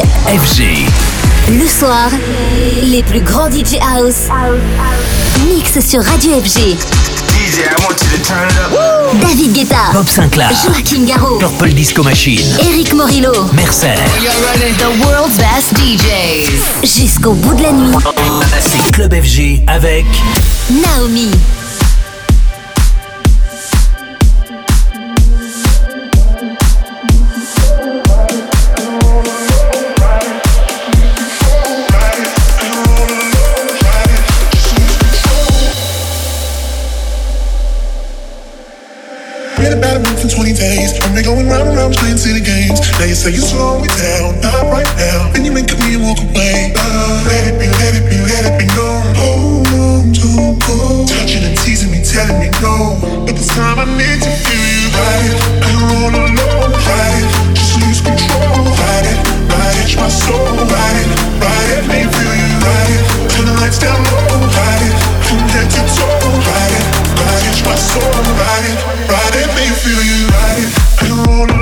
FG. Le soir, les plus grands DJ House mixent sur Radio FG. I want you to turn it up. David Guetta, Bob Sinclair, Joaquin Garraud, Purple Disco Machine, Eric Morillo, Mercer, The World's Best DJs. Jusqu'au bout de la nuit, c'est Club FG avec Naomi. times playing city games. Now you say you slow me down, not right now. Then you make me walk away. Uh, let it be, let it be, let it be known. Hold on to go. Touching and teasing me, telling me no. But this time I need to feel you right. I'm all alone, right? Just lose control, right? Right, itch my soul, right? Right, let me feel you right. Turn the lights down low, right? From head to toe, right? Right, itch my soul, right? Right, let me feel you right. I'm alone.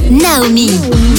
Naomi.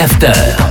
L'after.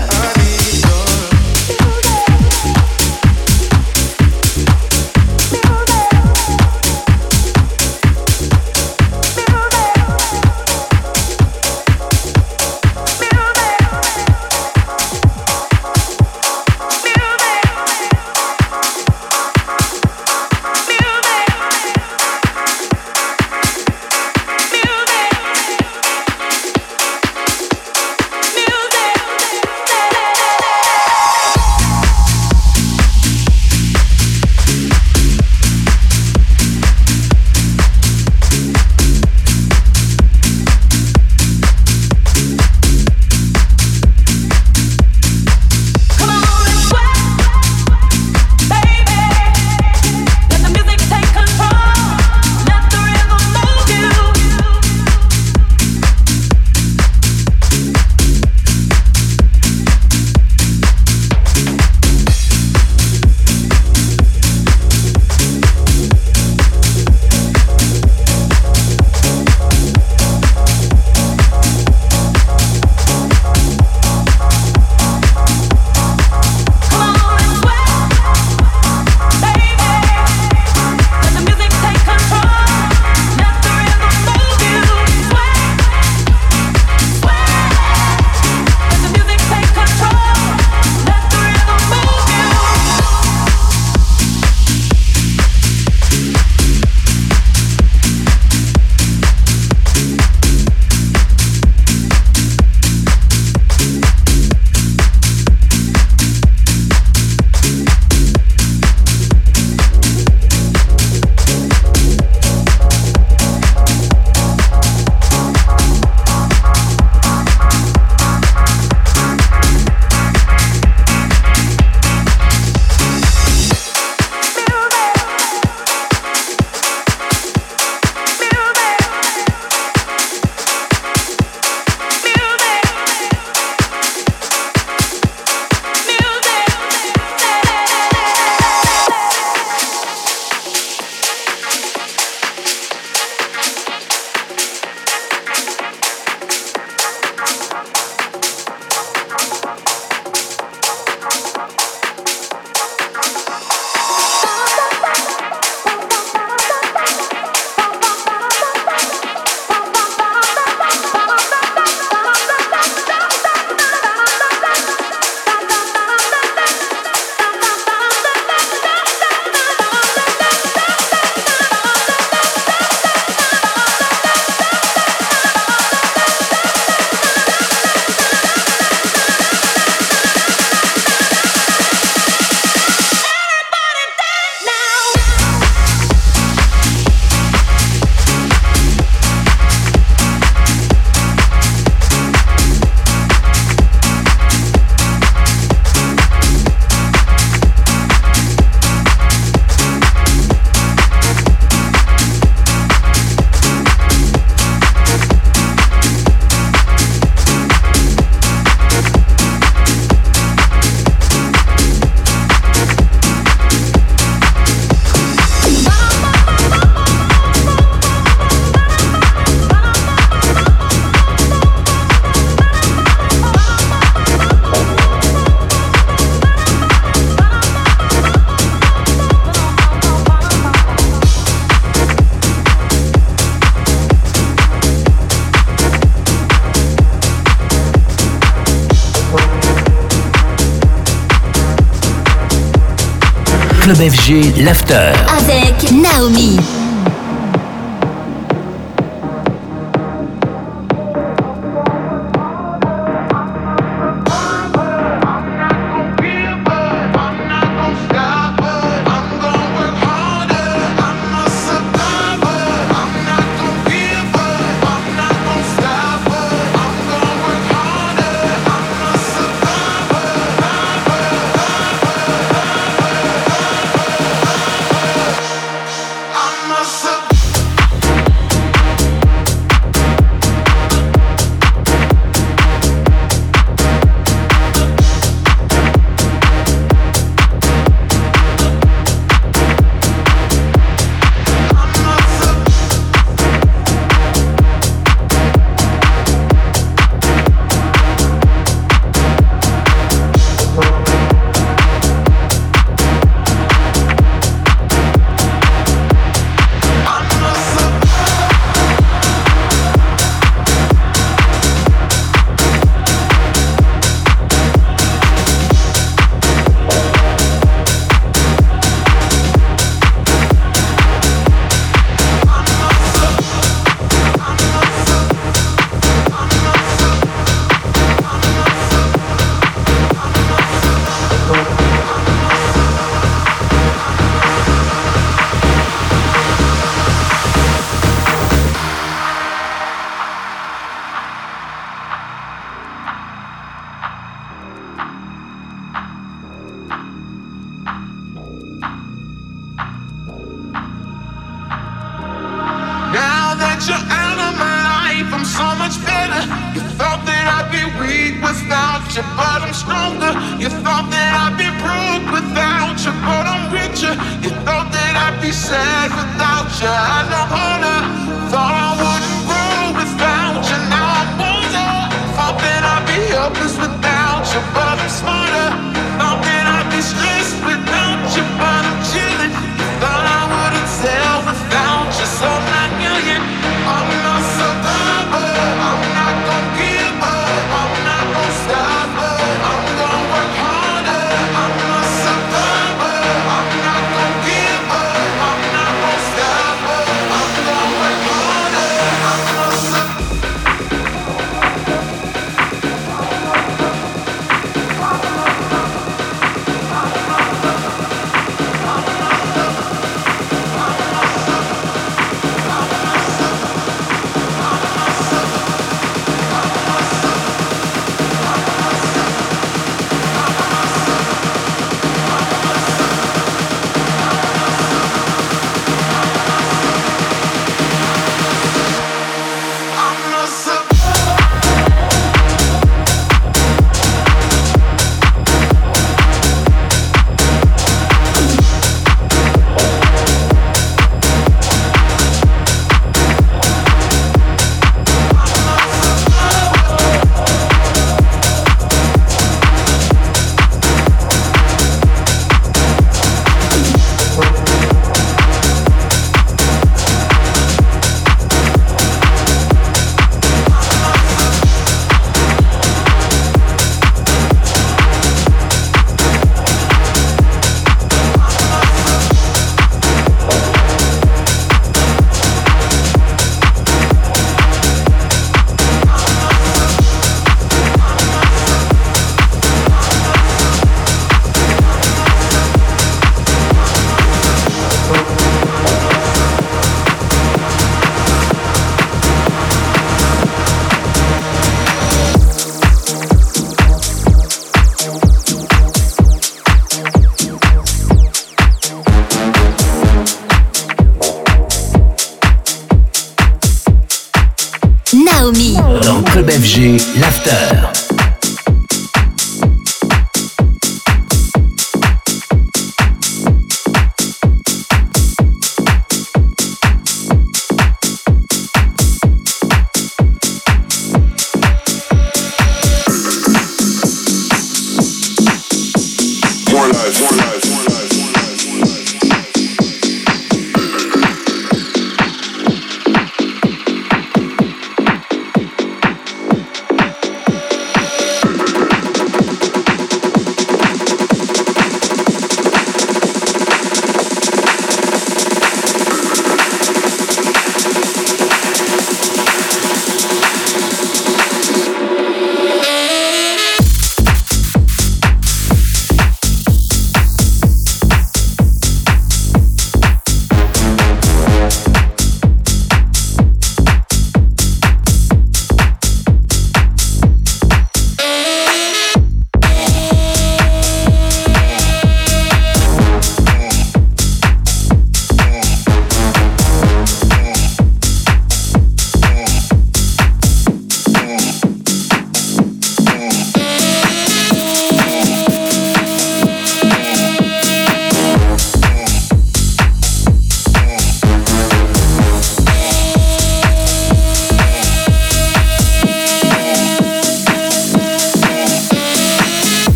Club FG, l'after. Avec Naomi.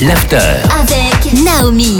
L'after. Avec Naomi.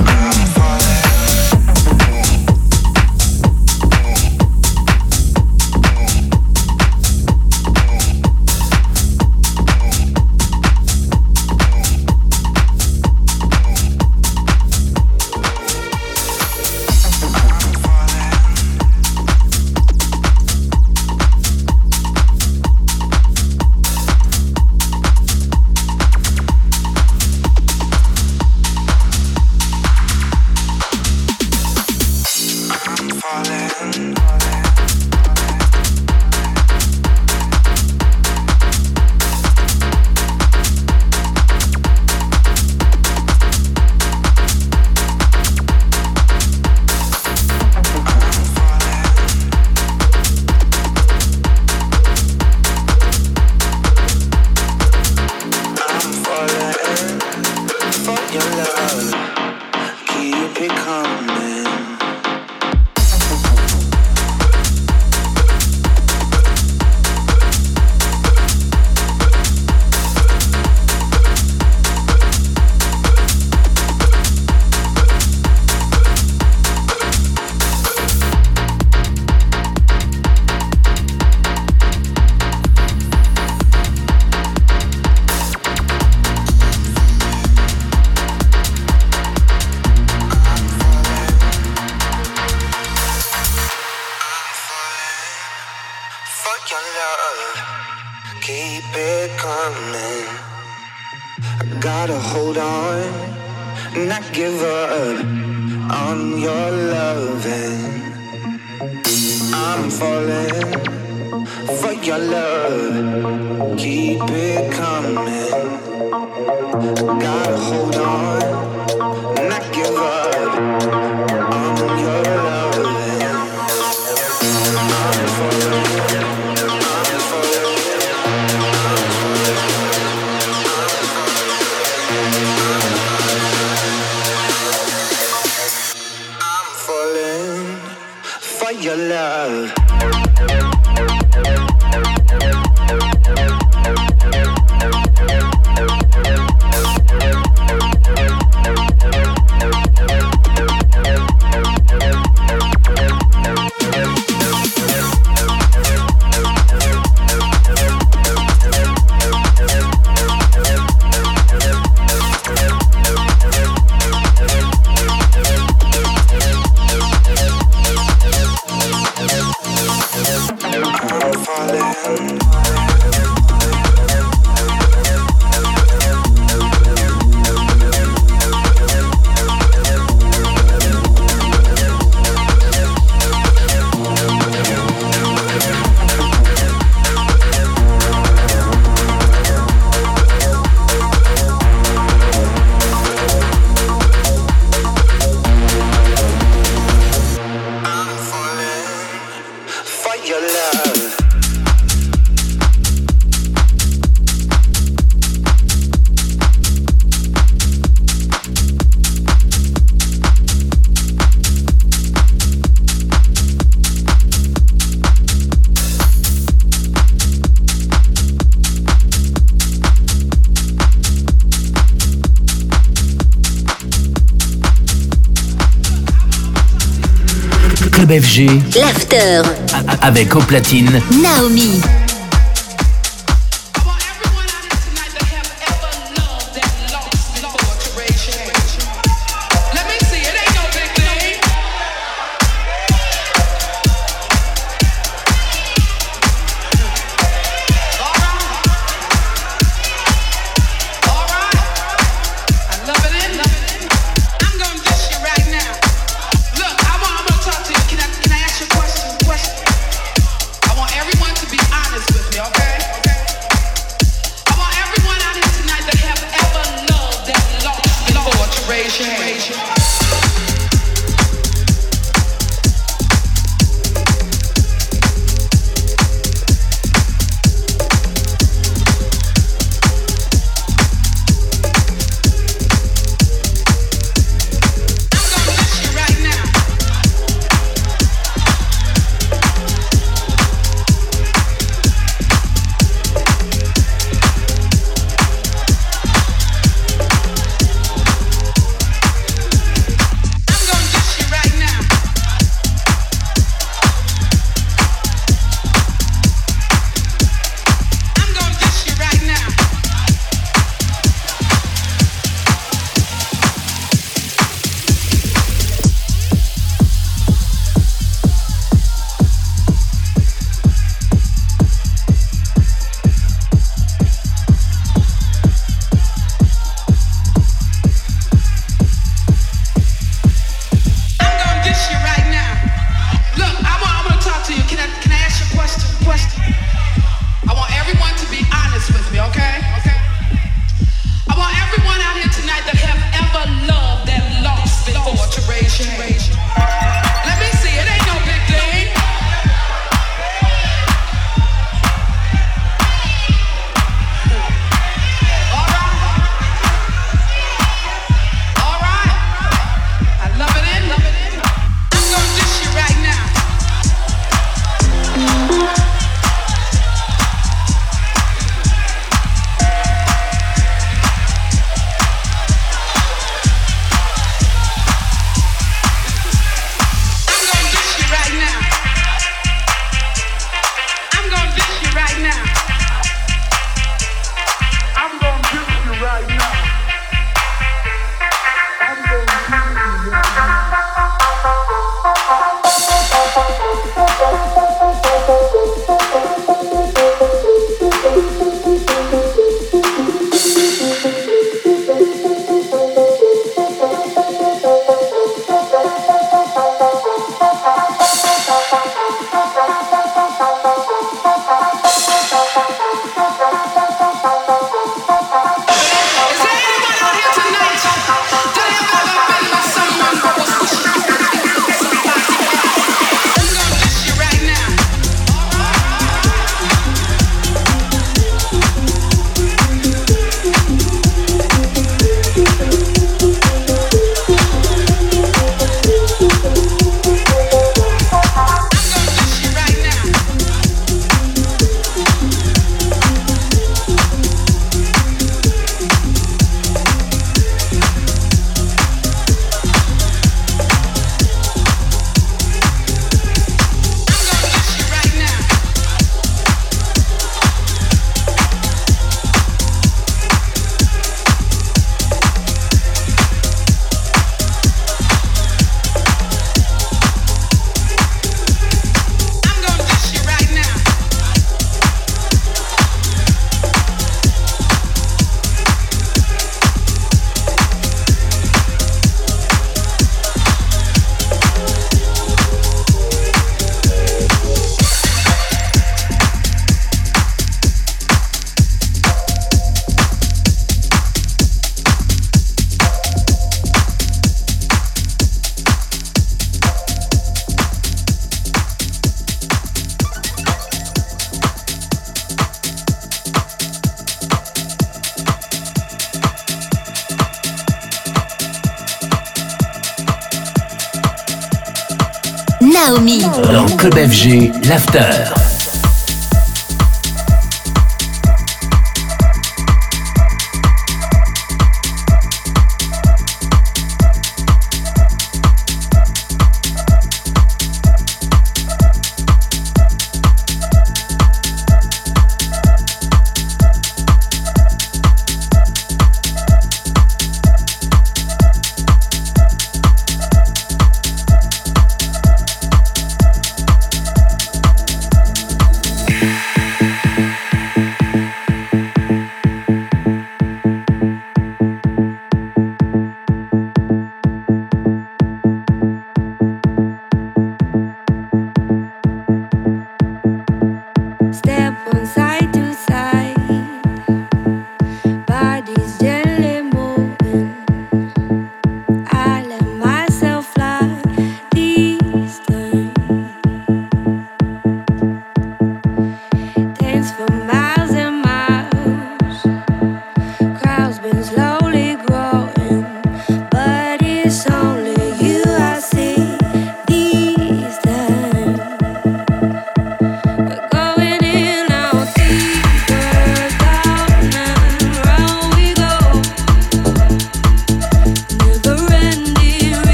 FG. L'after. Avec au platine. Naomi. Club FG, l'after.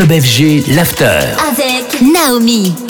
Club FG, l'after. Avec Naomi.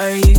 Are you?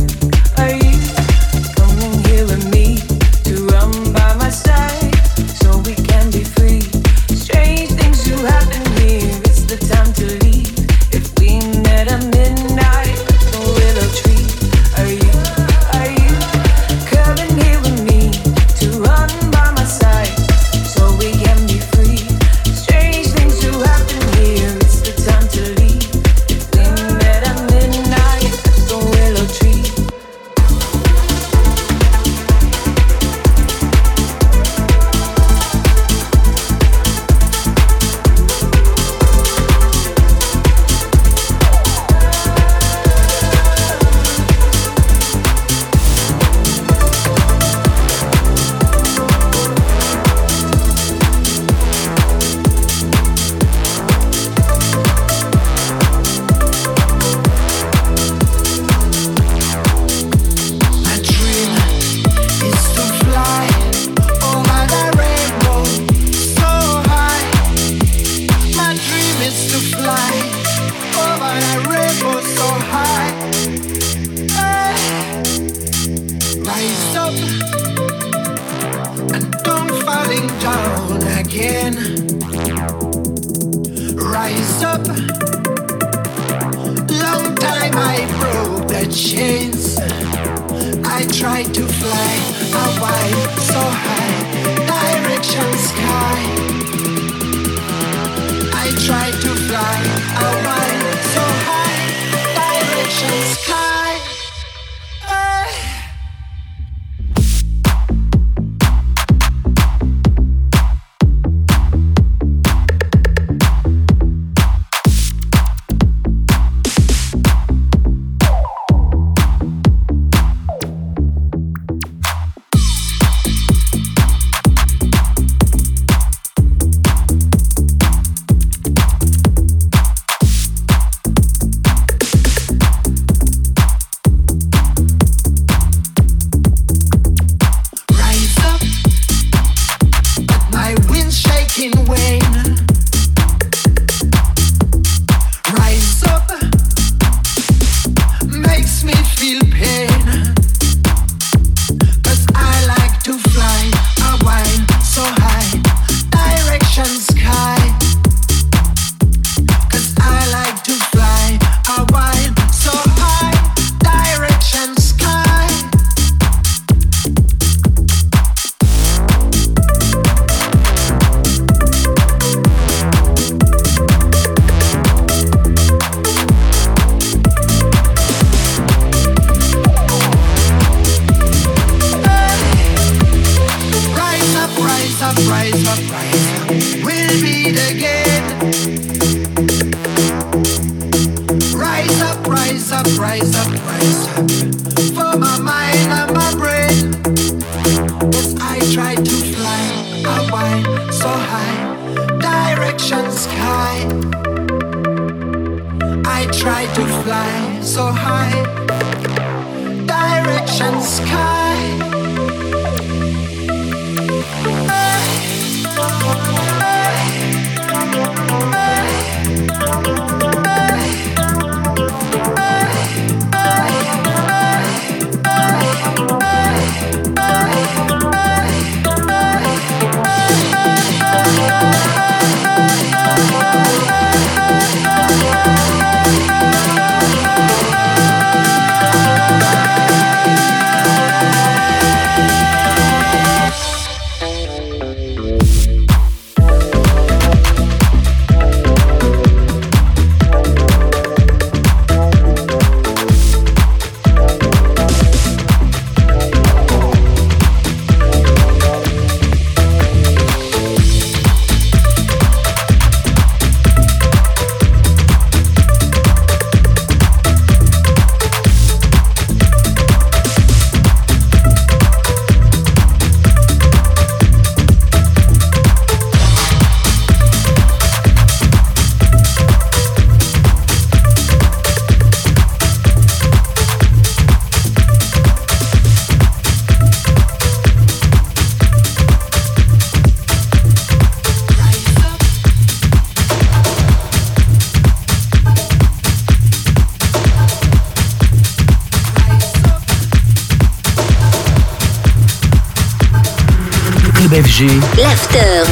L'after.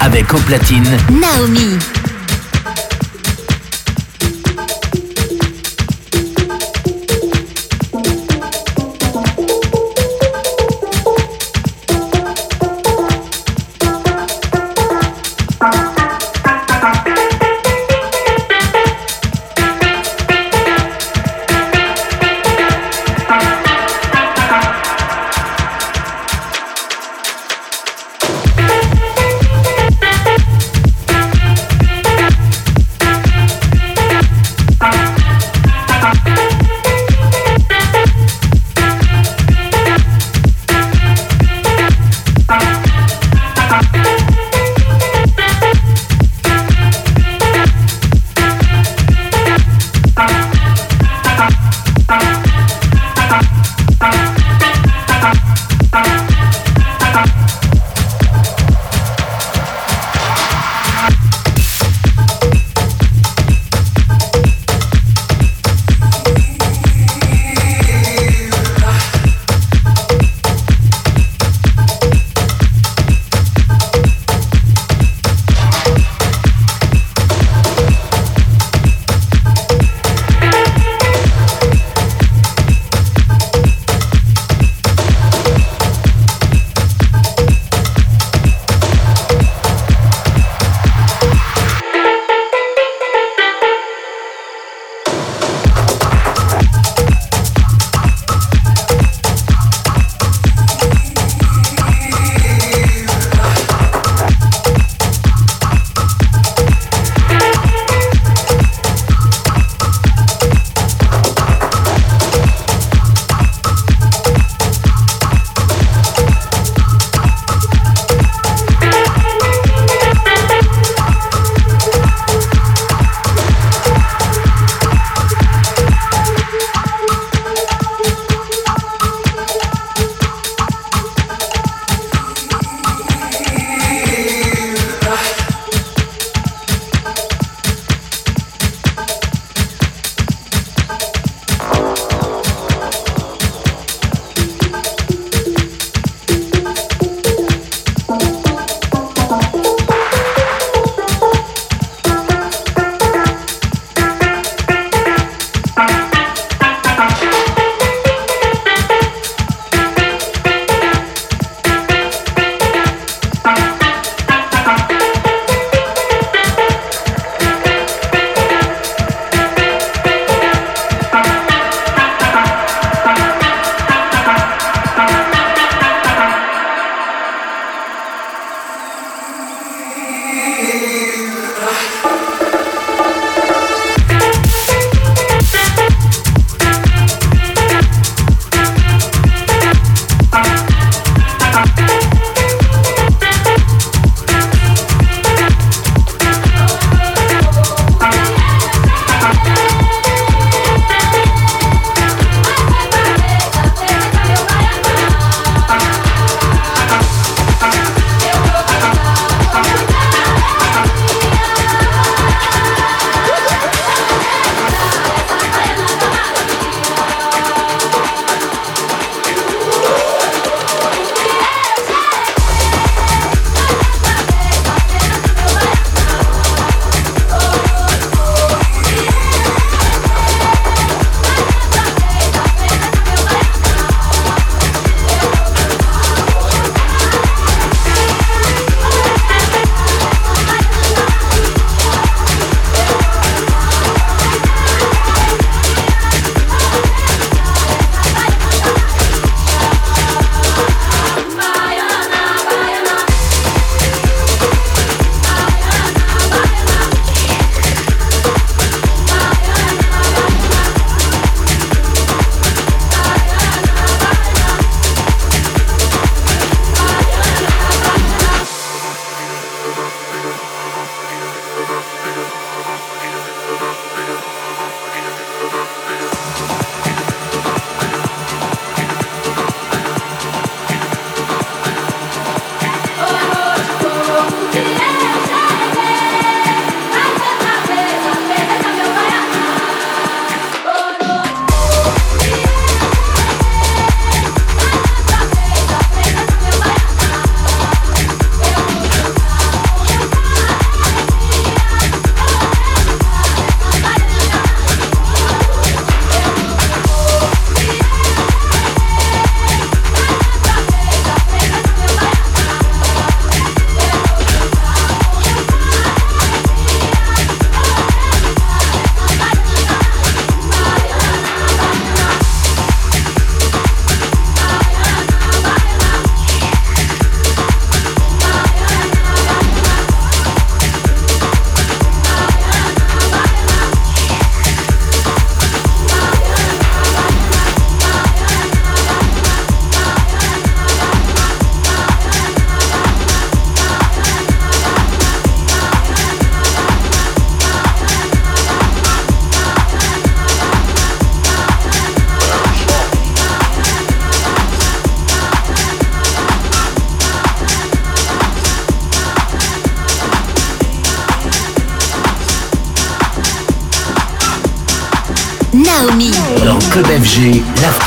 Avec au platine. Naomi.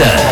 Master.